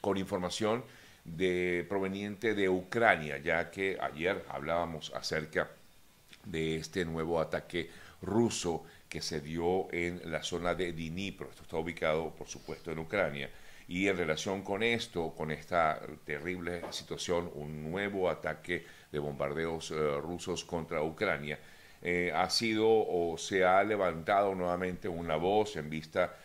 con información de, proveniente de Ucrania, ya que ayer hablábamos acerca de este nuevo ataque ruso que se dio en la zona de Dnipro. Esto está ubicado, por supuesto, en Ucrania. Y en relación con esto, con esta terrible situación, un nuevo ataque de bombardeos eh, rusos contra Ucrania, eh, ha sido o se ha levantado nuevamente una voz en vista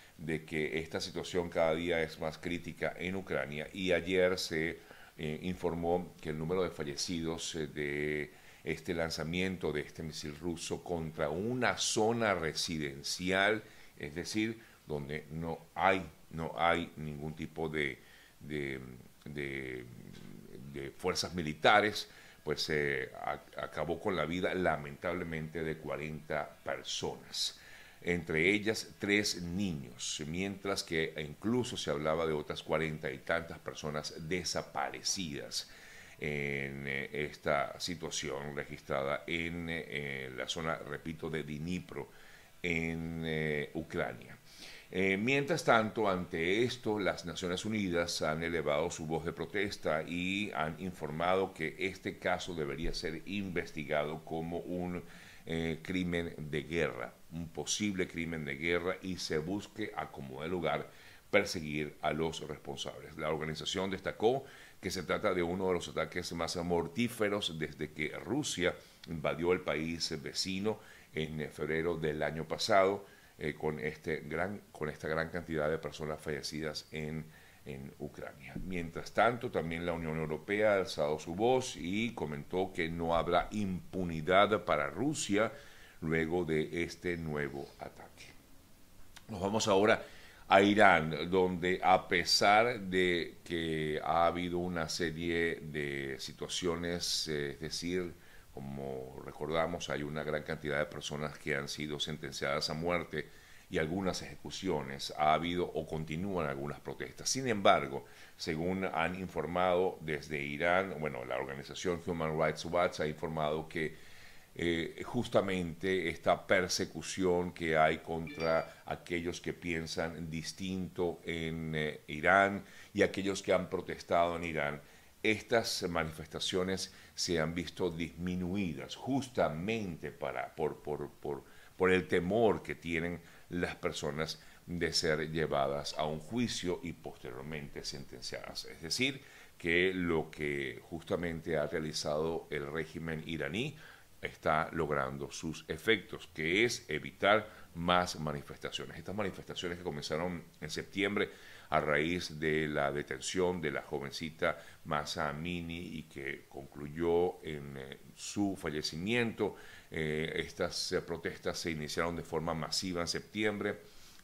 que esta situación cada día es más crítica en Ucrania. Y ayer se eh, informó que el número de fallecidos de este lanzamiento de este misil ruso contra una zona residencial, es decir, donde no hay, no hay ningún tipo de, de, fuerzas militares, pues se acabó con la vida lamentablemente de 40 personas, entre ellas tres niños, mientras que incluso se hablaba de otras cuarenta y tantas personas desaparecidas en eh, esta situación registrada en eh, la zona, repito, de Dnipro, en eh, Ucrania. Mientras tanto, ante esto, las Naciones Unidas han elevado su voz de protesta y han informado que este caso debería ser investigado como un crimen de guerra, un posible crimen de guerra y se busque a como de lugar perseguir a los responsables. La organización destacó que se trata de uno de los ataques más mortíferos desde que Rusia invadió el país vecino en febrero del año pasado, eh, con, este gran, con esta gran cantidad de personas fallecidas en, en Ucrania. Mientras tanto, también la Unión Europea ha alzado su voz y comentó que no habrá impunidad para Rusia luego de este nuevo ataque. Nos vamos ahora a Irán, donde a pesar de que ha habido una serie de situaciones, eh, es decir, como recordamos, hay una gran cantidad de personas que han sido sentenciadas a muerte y algunas ejecuciones, ha habido o continúan algunas protestas. Sin embargo, según han informado desde Irán, bueno, la organización Human Rights Watch ha informado que eh, justamente esta persecución que hay contra aquellos que piensan distinto en eh, Irán y aquellos que han protestado en Irán. Estas manifestaciones se han visto disminuidas justamente para, por, por, por, por el temor que tienen las personas de ser llevadas a un juicio y posteriormente sentenciadas. Es decir, que lo que justamente ha realizado el régimen iraní está logrando sus efectos, que es evitar más manifestaciones. Estas manifestaciones que comenzaron en septiembre a raíz de la detención de la jovencita Masa Amini y que concluyó en eh, su fallecimiento. Eh, estas eh, protestas se iniciaron de forma masiva en septiembre,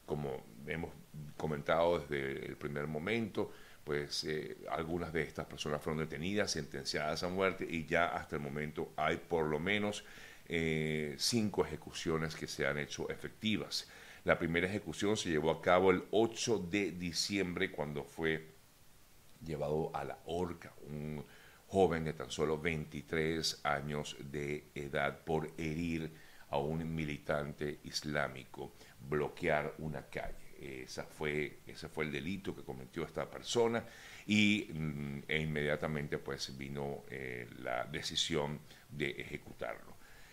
como hemos comentado desde el primer momento pues algunas de estas personas fueron detenidas, sentenciadas a muerte y ya hasta el momento hay por lo menos cinco ejecuciones que se han hecho efectivas. La primera ejecución se llevó a cabo el 8 de diciembre cuando fue llevado a la horca un joven de tan solo 23 años de edad por herir a un militante islámico, bloquear una calle. Esa fue, ese fue el delito que cometió esta persona y mm, e inmediatamente pues vino eh, la decisión de ejecutarlo.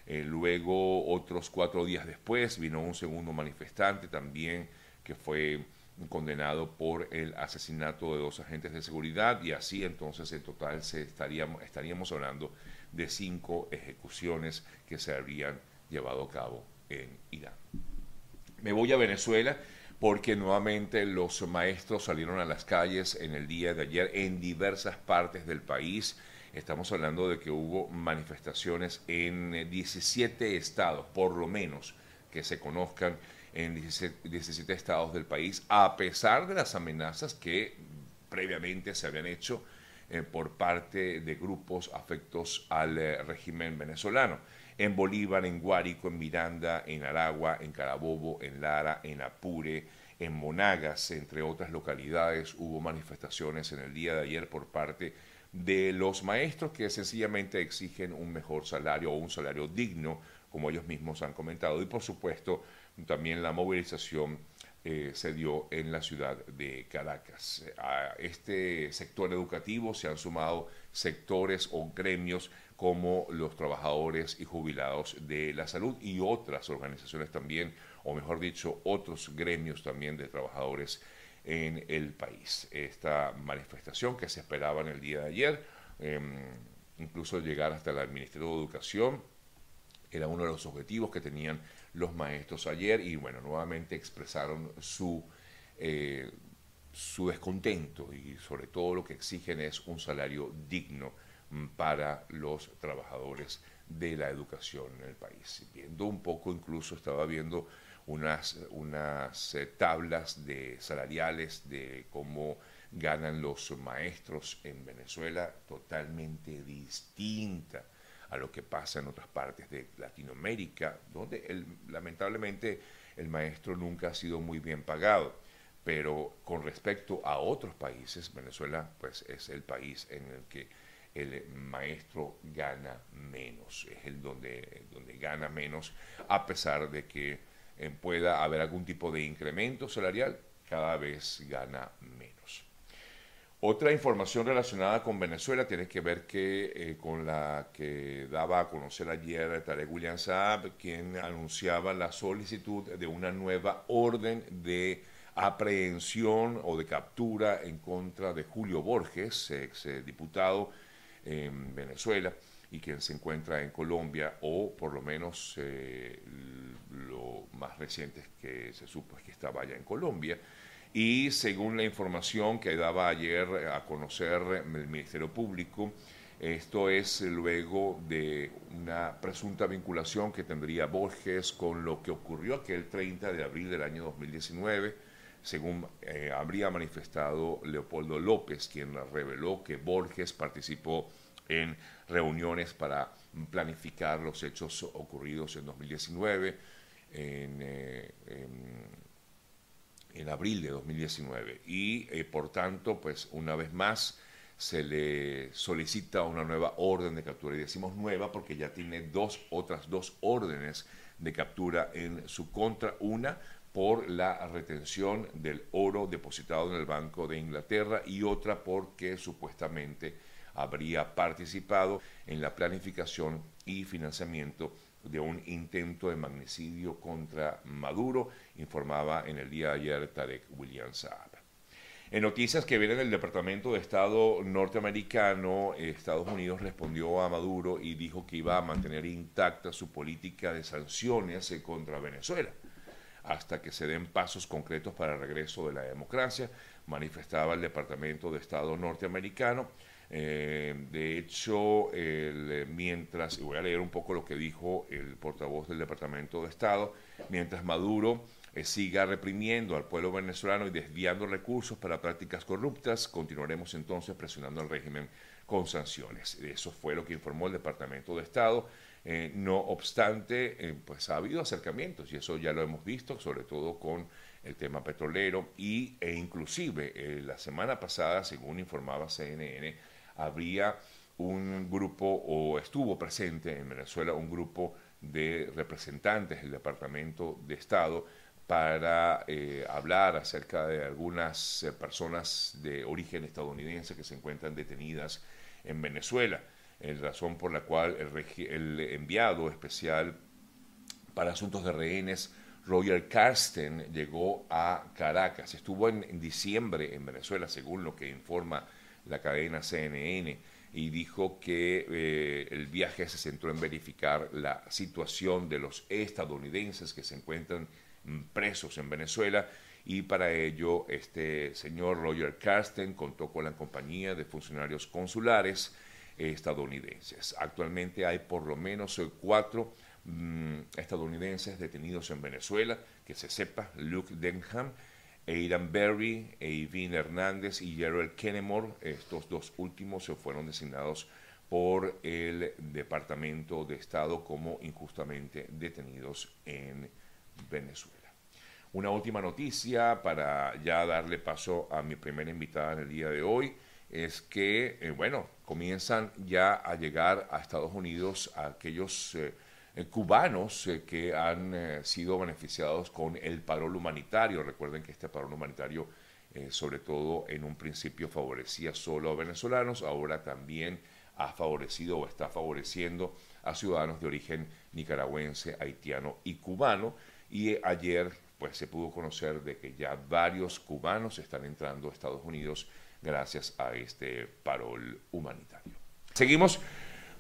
Eh, luego, otros cuatro días después, vino un segundo manifestante también que fue condenado por el asesinato de dos agentes de seguridad y así entonces en total se estaríamos, estaríamos hablando de cinco ejecuciones que se habrían llevado a cabo en Irán. Me voy a Venezuela porque nuevamente los maestros salieron a las calles en el día de ayer en diversas partes del país. Estamos hablando de que hubo manifestaciones en 17 estados, por lo menos, que se conozcan en 17, estados del país, a pesar de las amenazas que previamente se habían hecho eh, por parte de grupos afectos al eh, régimen venezolano. En Bolívar, en Guárico, en Miranda, en Aragua, en Carabobo, en Lara, en Apure, en Monagas, entre otras localidades, hubo manifestaciones en el día de ayer por parte los maestros que sencillamente exigen un mejor salario o un salario digno, como ellos mismos han comentado, y por supuesto también la movilización eh, se dio en la ciudad de Caracas. A este sector educativo se han sumado sectores o gremios como los trabajadores y jubilados de la salud y otras organizaciones también, o mejor dicho, otros gremios también de trabajadores en el país. Esta manifestación que se esperaba en el día de ayer, em, incluso llegar hasta el Ministerio de Educación, era uno de los objetivos que tenían los maestros ayer y bueno, nuevamente expresaron su, eh, su descontento y sobre todo lo que exigen es un salario digno mm, para los trabajadores de la educación en el país. Viendo un poco, incluso estaba viendo unas, unas eh, tablas de salariales de cómo ganan los maestros en Venezuela totalmente distinta a lo que pasa en otras partes de Latinoamérica, donde lamentablemente el maestro nunca ha sido muy bien pagado. Pero con respecto a otros países, Venezuela pues es el país en el que el maestro gana menos, es el donde, donde gana menos, a pesar de que pueda haber algún tipo de incremento salarial, cada vez gana menos. Otra información relacionada con Venezuela tiene que ver que, eh, con la que daba a conocer ayer Tarek William Saab, quien anunciaba la solicitud de una nueva orden de aprehensión o de captura en contra de Julio Borges, ex diputado en Venezuela y quien se encuentra en Colombia, o por lo menos eh, lo más reciente que se supo es que estaba allá en Colombia. Y según la información que daba ayer a conocer el Ministerio Público, esto es luego de una presunta vinculación que tendría Borges con lo que ocurrió aquel 30 de abril del año 2019, según eh, habría manifestado Leopoldo López, quien reveló que Borges participó en reuniones para planificar los hechos ocurridos en 2019 en, eh, en en abril de 2019 y eh, por tanto, pues una vez más se le solicita una nueva orden de captura. Y decimos nueva porque ya tiene dos otras dos órdenes de captura en su contra, una por la retención del oro depositado en el Banco de Inglaterra y otra porque supuestamente habría participado en la planificación y financiamiento de un intento de magnicidio contra Maduro, informaba en el día de ayer Tarek William Saab. En noticias que vienen del Departamento de Estado norteamericano, Estados Unidos respondió a Maduro y dijo que iba a mantener intacta su política de sanciones contra Venezuela hasta que se den pasos concretos para el regreso de la democracia, manifestaba el Departamento de Estado norteamericano. Eh, de hecho, el, mientras, y voy a leer un poco lo que dijo el portavoz del Departamento de Estado, mientras Maduro eh, siga reprimiendo al pueblo venezolano y desviando recursos para prácticas corruptas, continuaremos entonces presionando al régimen con sanciones. Eso fue lo que informó el Departamento de Estado. Eh, no obstante, pues ha habido acercamientos y eso ya lo hemos visto, sobre todo con el tema petrolero y, e inclusive la semana pasada, según informaba CNN, habría un grupo o estuvo presente en Venezuela un grupo de representantes del Departamento de Estado para eh, hablar acerca de algunas eh, personas de origen estadounidense que se encuentran detenidas en Venezuela, en razón por la cual el, enviado especial para asuntos de rehenes, Roger Karsten, llegó a Caracas. Estuvo en diciembre en Venezuela, según lo que informa la cadena CNN y dijo que eh, el viaje se centró en verificar la situación de los estadounidenses que se encuentran presos en Venezuela y para ello este señor Roger Carsten contó con la compañía de funcionarios consulares estadounidenses. Actualmente hay por lo menos cuatro mm, estadounidenses detenidos en Venezuela, que se sepa, Luke Denham, Aidan Berry, Eivin Hernández y Gerald Kennemore. Estos dos últimos se fueron designados por el Departamento de Estado como injustamente detenidos en Venezuela. Una última noticia para ya darle paso a mi primera invitada en el día de hoy es que, eh, bueno, comienzan ya a llegar a Estados Unidos aquellos eh, cubanos que han sido beneficiados con el parol humanitario. Recuerden que este parol humanitario, sobre todo en un principio, favorecía solo a venezolanos, ahora también ha favorecido o está favoreciendo a ciudadanos de origen nicaragüense, haitiano y cubano. Y ayer pues se pudo conocer de que ya varios cubanos están entrando a Estados Unidos gracias a este parol humanitario. Seguimos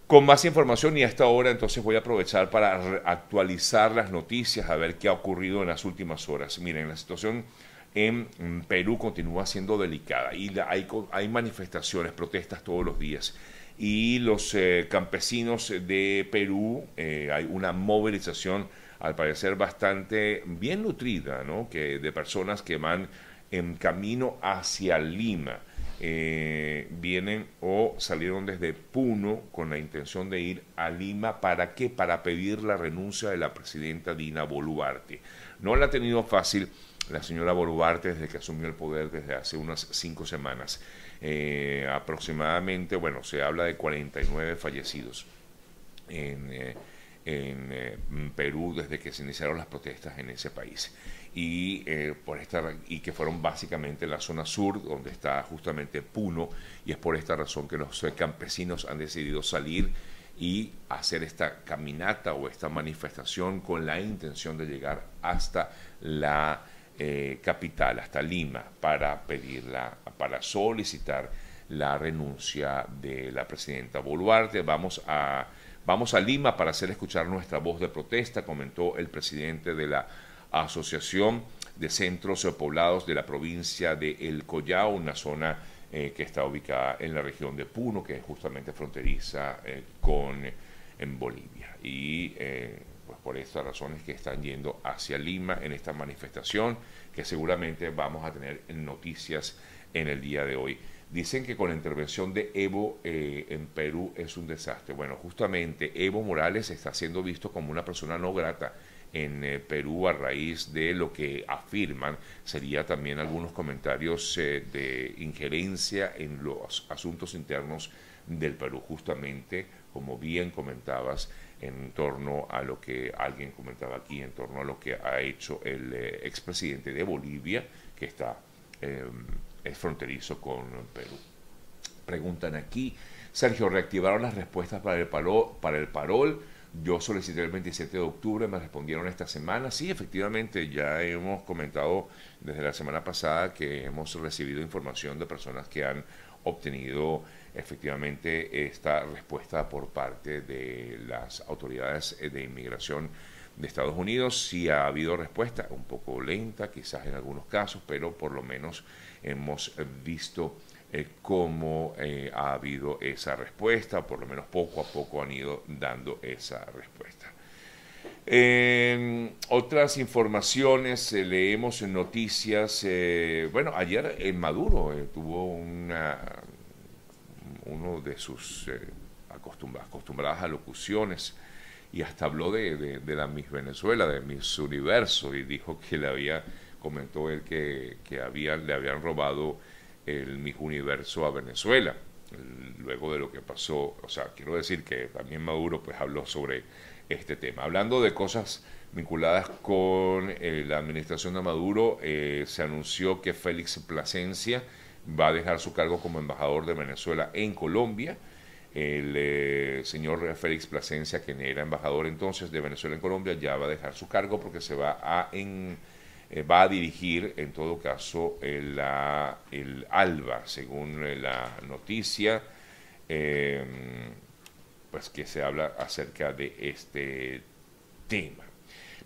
con más información y a esta hora entonces voy a aprovechar para actualizar las noticias, a ver qué ha ocurrido en las últimas horas. Miren, la situación en Perú continúa siendo delicada y hay, hay manifestaciones, protestas todos los días y los eh, campesinos de Perú, eh, hay una movilización al parecer bastante bien nutrida, ¿no? que de personas que van en camino hacia Lima. Eh, vienen o salieron desde Puno con la intención de ir a Lima. ¿Para qué? Para pedir la renuncia de la presidenta Dina Boluarte. No la ha tenido fácil la señora Boluarte desde que asumió el poder desde hace unas cinco semanas. Eh, aproximadamente, bueno, se habla de 49 fallecidos en, eh, eh, Perú desde que se iniciaron las protestas en ese país. Y, por esta, y que fueron básicamente en la zona sur, donde está justamente Puno, y es por esta razón que los campesinos han decidido salir y hacer esta caminata o esta manifestación con la intención de llegar hasta la eh, capital, hasta Lima, para pedirla, para solicitar la renuncia de la presidenta Boluarte. Vamos a, vamos a Lima para hacer escuchar nuestra voz de protesta, comentó el presidente de la Asociación de Centros Poblados de la provincia de El Collao, una zona eh, que está ubicada en la región de Puno, que es justamente fronteriza eh, con Bolivia. Y pues por estas razones que están yendo hacia Lima en esta manifestación que seguramente vamos a tener noticias en el día de hoy. Dicen que con la intervención de Evo eh, en Perú es un desastre. Bueno, justamente Evo Morales está siendo visto como una persona no grata en eh, Perú a raíz de lo que afirman sería también algunos comentarios eh, de injerencia en los asuntos internos del Perú, justamente como bien comentabas en torno a lo que alguien comentaba aquí, en torno a lo que ha hecho el expresidente de Bolivia, que está em, es fronterizo con Perú. Preguntan aquí, Sergio, ¿reactivaron las respuestas para el, paro, para el parol? Yo solicité el 27 de octubre, me respondieron esta semana. Sí, efectivamente, ya hemos comentado desde la semana pasada que hemos recibido información de personas que han obtenido efectivamente esta respuesta por parte de las autoridades de inmigración de Estados Unidos. Sí ha habido respuesta, un poco lenta quizás en algunos casos, pero por lo menos hemos visto eh, cómo eh, ha habido esa respuesta, por lo menos poco a poco han ido dando esa respuesta. Otras informaciones, eh, leemos en noticias, bueno, ayer en Maduro tuvo una uno de sus eh, acostumbradas alocuciones y hasta habló de, la Miss Venezuela, de Miss Universo, y dijo que le había, comentó él que, que le habían robado el Miss Universo a Venezuela, luego de lo que pasó, o sea, quiero decir que también Maduro pues habló sobre este tema. Hablando de cosas vinculadas con eh, la administración de Maduro, eh, se anunció que Félix Plasencia, va a dejar su cargo como embajador de Venezuela en Colombia. El eh, señor Félix Plasencia, quien era embajador entonces de Venezuela en Colombia, ya va a dejar su cargo porque se va a, en, eh, va a dirigir, en todo caso, el, el ALBA, según la noticia, em, pues que se habla acerca de este tema.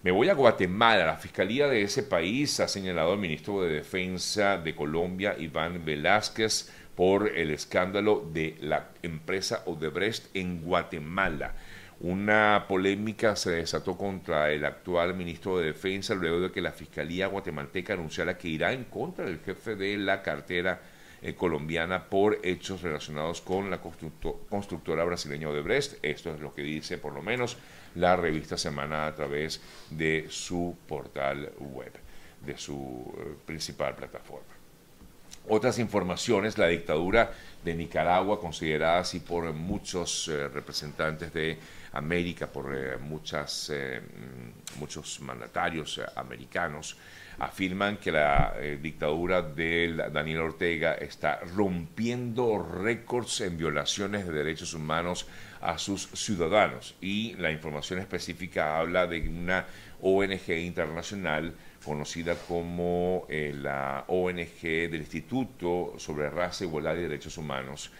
Me voy a Guatemala. La fiscalía de ese país ha señalado al ministro de Defensa de Colombia, Iván Velázquez, por el escándalo de la empresa Odebrecht en Guatemala. Una polémica se desató contra el actual ministro de Defensa luego de que la Fiscalía guatemalteca anunciara que irá en contra del jefe de la cartera eh, colombiana por hechos relacionados con la constructora brasileña Odebrecht. Esto es lo que dice por lo menos la revista Semana a través de su portal web, de su eh, principal plataforma. Otras informaciones, la dictadura de Nicaragua, considerada así por muchos eh, representantes de América, por eh, muchas, eh, mm, muchos mandatarios americanos, afirman que la dictadura de Daniel Ortega está rompiendo récords en violaciones de derechos humanos a sus ciudadanos. Y la información específica habla de una ONG internacional conocida como eh, la ONG del Instituto sobre Raza, Igualdad y Derechos Humanos,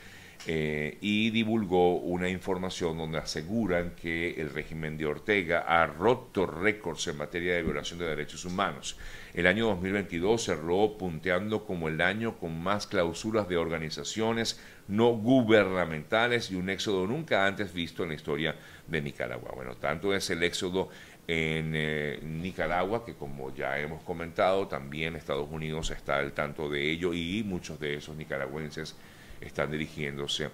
eh, y divulgó una información donde aseguran que el régimen de Ortega ha roto récords en materia de violación de derechos humanos. El año 2022 cerró punteando como el año con más clausuras de organizaciones no gubernamentales y un éxodo nunca antes visto en la historia de Nicaragua. Bueno, tanto es el éxodo en eh, Nicaragua, que como ya hemos comentado, también Estados Unidos está al tanto de ello y muchos de esos nicaragüenses están dirigiéndose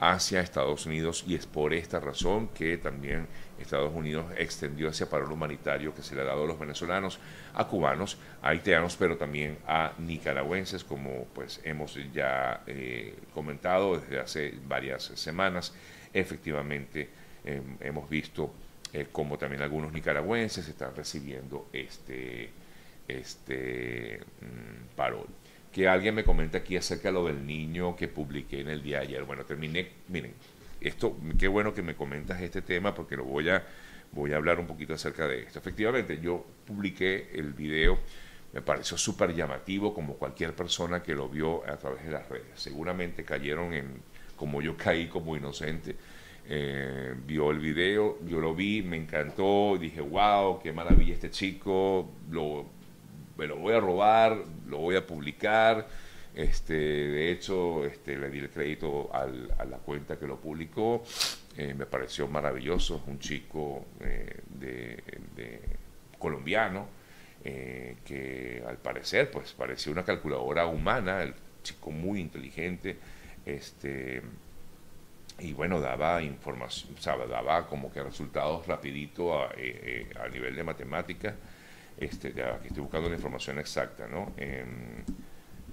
hacia Estados Unidos y es por esta razón que también Estados Unidos extendió ese paro humanitario que se le ha dado a los venezolanos, a cubanos, a haitianos, pero también a nicaragüenses, como pues hemos ya eh, comentado desde hace varias semanas. Efectivamente, em, hemos visto eh, como también algunos nicaragüenses están recibiendo este, este mm, parol. Que alguien me comenta aquí acerca de lo del niño que publiqué en el día ayer. Bueno, terminé, miren, esto, qué bueno que me comentas este tema porque lo voy a, voy a hablar un poquito acerca de esto. Efectivamente, yo publiqué el video, me pareció súper llamativo como cualquier persona que lo vio a través de las redes. Seguramente cayeron en, como yo caí como inocente, eh, vio el video, yo lo vi, me encantó, dije, wow, qué maravilla este chico, lo, me lo voy a robar, lo voy a publicar. Este, de hecho, este, le di el crédito a la cuenta que lo publicó. Eh, me pareció maravilloso, un chico eh, de, colombiano que al parecer pues parecía una calculadora humana, el chico muy inteligente, este, y bueno, daba información, daba como que resultados rapidito a, eh, eh, a nivel de matemática. Este, ya aquí estoy buscando la información exacta, ¿no? Em,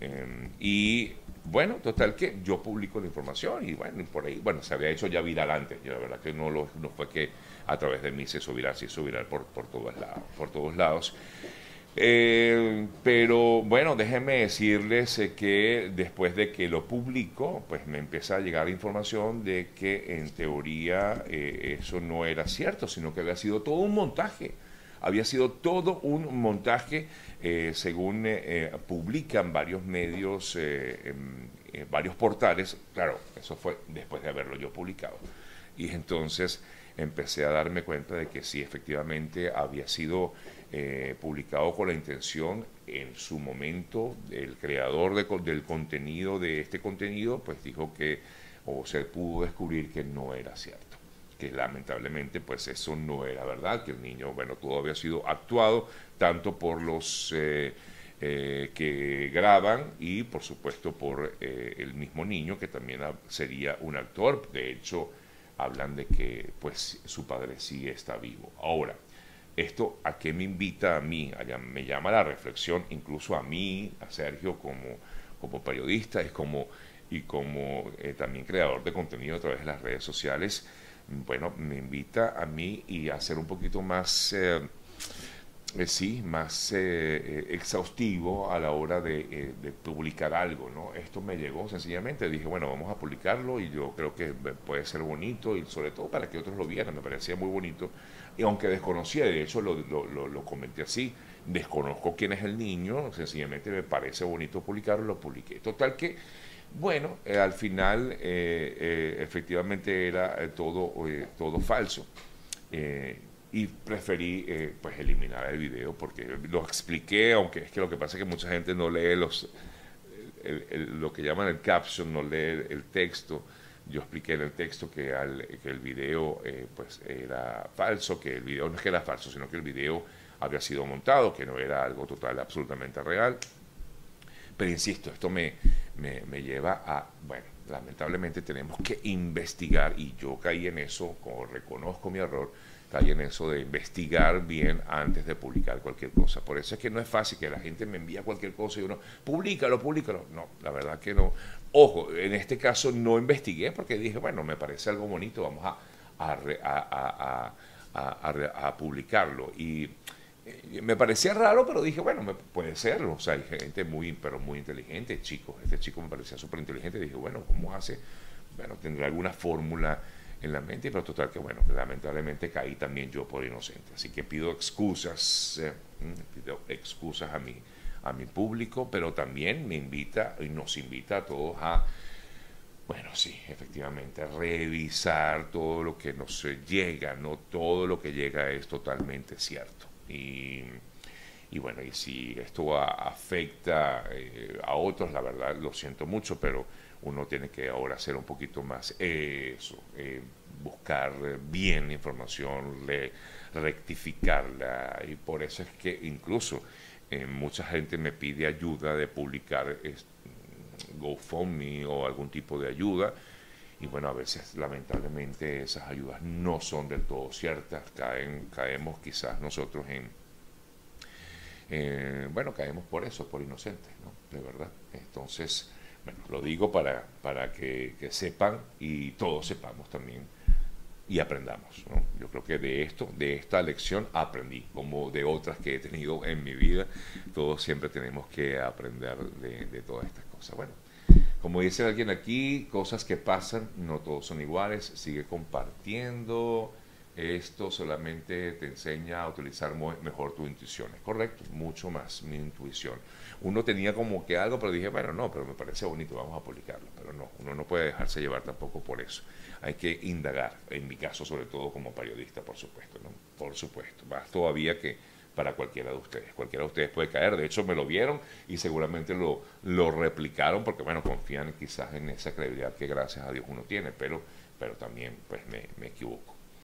em, y bueno, total que yo publico la información y bueno, por ahí, bueno, se había hecho ya viral antes, yo la verdad que no, lo, no fue que a través de mí se viral, se hizo por, por, todos, lados, por todos lados. Eh, pero bueno, déjenme decirles eh, que después de que lo publico, pues me empieza a llegar información de que en teoría eh, eso no era cierto, sino que había sido todo un montaje. Había sido todo un montaje, según publican varios medios, varios portales. Claro, eso fue después de haberlo yo publicado. Y entonces empecé a darme cuenta de que sí, efectivamente había sido eh, publicado con la intención en su momento, el creador del contenido de este contenido, pues dijo que, o se pudo descubrir que no era cierto, que lamentablemente pues eso no era verdad, que el niño, bueno, todo había sido actuado tanto por los eh, eh, que graban y por supuesto por el mismo niño que también sería un actor, de hecho hablan de que pues su padre sí está vivo. Ahora, ¿Esto a qué me invita a mí? me llama la reflexión, incluso a mí, a Sergio, como, como periodista y como, y como eh, también creador de contenido a través de las redes sociales. Bueno, me invita a mí y a ser un poquito más, eh, eh, sí, más exhaustivo a la hora de, de, publicar algo, ¿no? Esto me llegó sencillamente, dije, bueno, vamos a publicarlo y yo creo que puede ser bonito y sobre todo para que otros lo vieran, me parecía muy bonito y aunque desconocía, de hecho lo, lo, comenté así, desconozco quién es el niño, sencillamente me parece bonito publicarlo, lo publiqué. Total que, bueno, eh, al final eh, eh, efectivamente era todo, todo falso. Y preferí pues eliminar el video porque lo expliqué, aunque es que lo que pasa es que mucha gente no lee los, lo que llaman el caption, no lee el texto yo expliqué en el texto que, el video eh, pues era falso, que el video no es que era falso, sino que el video había sido montado, que no era algo total, absolutamente real. Pero insisto, esto me, me, lleva a, bueno, lamentablemente tenemos que investigar, y yo caí en eso, como reconozco mi error, cae en eso de investigar bien antes de publicar cualquier cosa. Por eso es que no es fácil que la gente me envía cualquier cosa y uno, públicalo, públicalo. No, la verdad que no. Ojo, en este caso no investigué porque dije, bueno, me parece algo bonito, vamos a, a, a, a publicarlo. Y eh, me parecía raro, pero dije, bueno, me, puede serlo. O sea, hay gente muy, pero muy inteligente, chicos. Este chico me parecía súper inteligente. Dije, bueno, ¿cómo hace? Bueno, tendrá alguna fórmula en la mente, pero total que bueno, lamentablemente caí también yo por inocente. Así que pido excusas, eh, pido excusas a mi, a mi público, pero también me invita y nos invita a todos a, bueno, sí, efectivamente, revisar todo lo que nos llega, no todo lo que llega es totalmente cierto. Y, y bueno, y si esto afecta eh, a otros, la verdad lo siento mucho, pero uno tiene que ahora hacer un poquito más eso, eh, buscar bien información, rectificarla y por eso es que incluso eh, mucha gente me pide ayuda de publicar GoFundMe o algún tipo de ayuda y bueno, a veces lamentablemente esas ayudas no son del todo ciertas, caen, caemos quizás nosotros en, eh, bueno, caemos por eso, por inocentes, ¿no? De verdad. Entonces, bueno, lo digo para, para que, sepan y todos sepamos también y aprendamos. Yo creo que de esto, de esta lección aprendí, como de otras que he tenido en mi vida. Todos siempre tenemos que aprender de, de todas estas cosas. Bueno, como dice alguien aquí, cosas que pasan, no todos son iguales. Sigue compartiendo esto solamente te enseña a utilizar mejor tu intuición. Es correcto, mucho más mi intuición. Uno tenía como que algo, pero dije, bueno, no, pero me parece bonito, vamos a publicarlo. Pero no, uno no puede dejarse llevar tampoco por eso. Hay que indagar, en mi caso sobre todo como periodista, por supuesto, ¿no? Por supuesto. Más todavía que para cualquiera de ustedes. Cualquiera de ustedes puede caer. De hecho, me lo vieron y seguramente lo, lo replicaron porque, bueno, confían quizás en esa credibilidad que gracias a Dios uno tiene, pero, pero también pues me, me equivoco.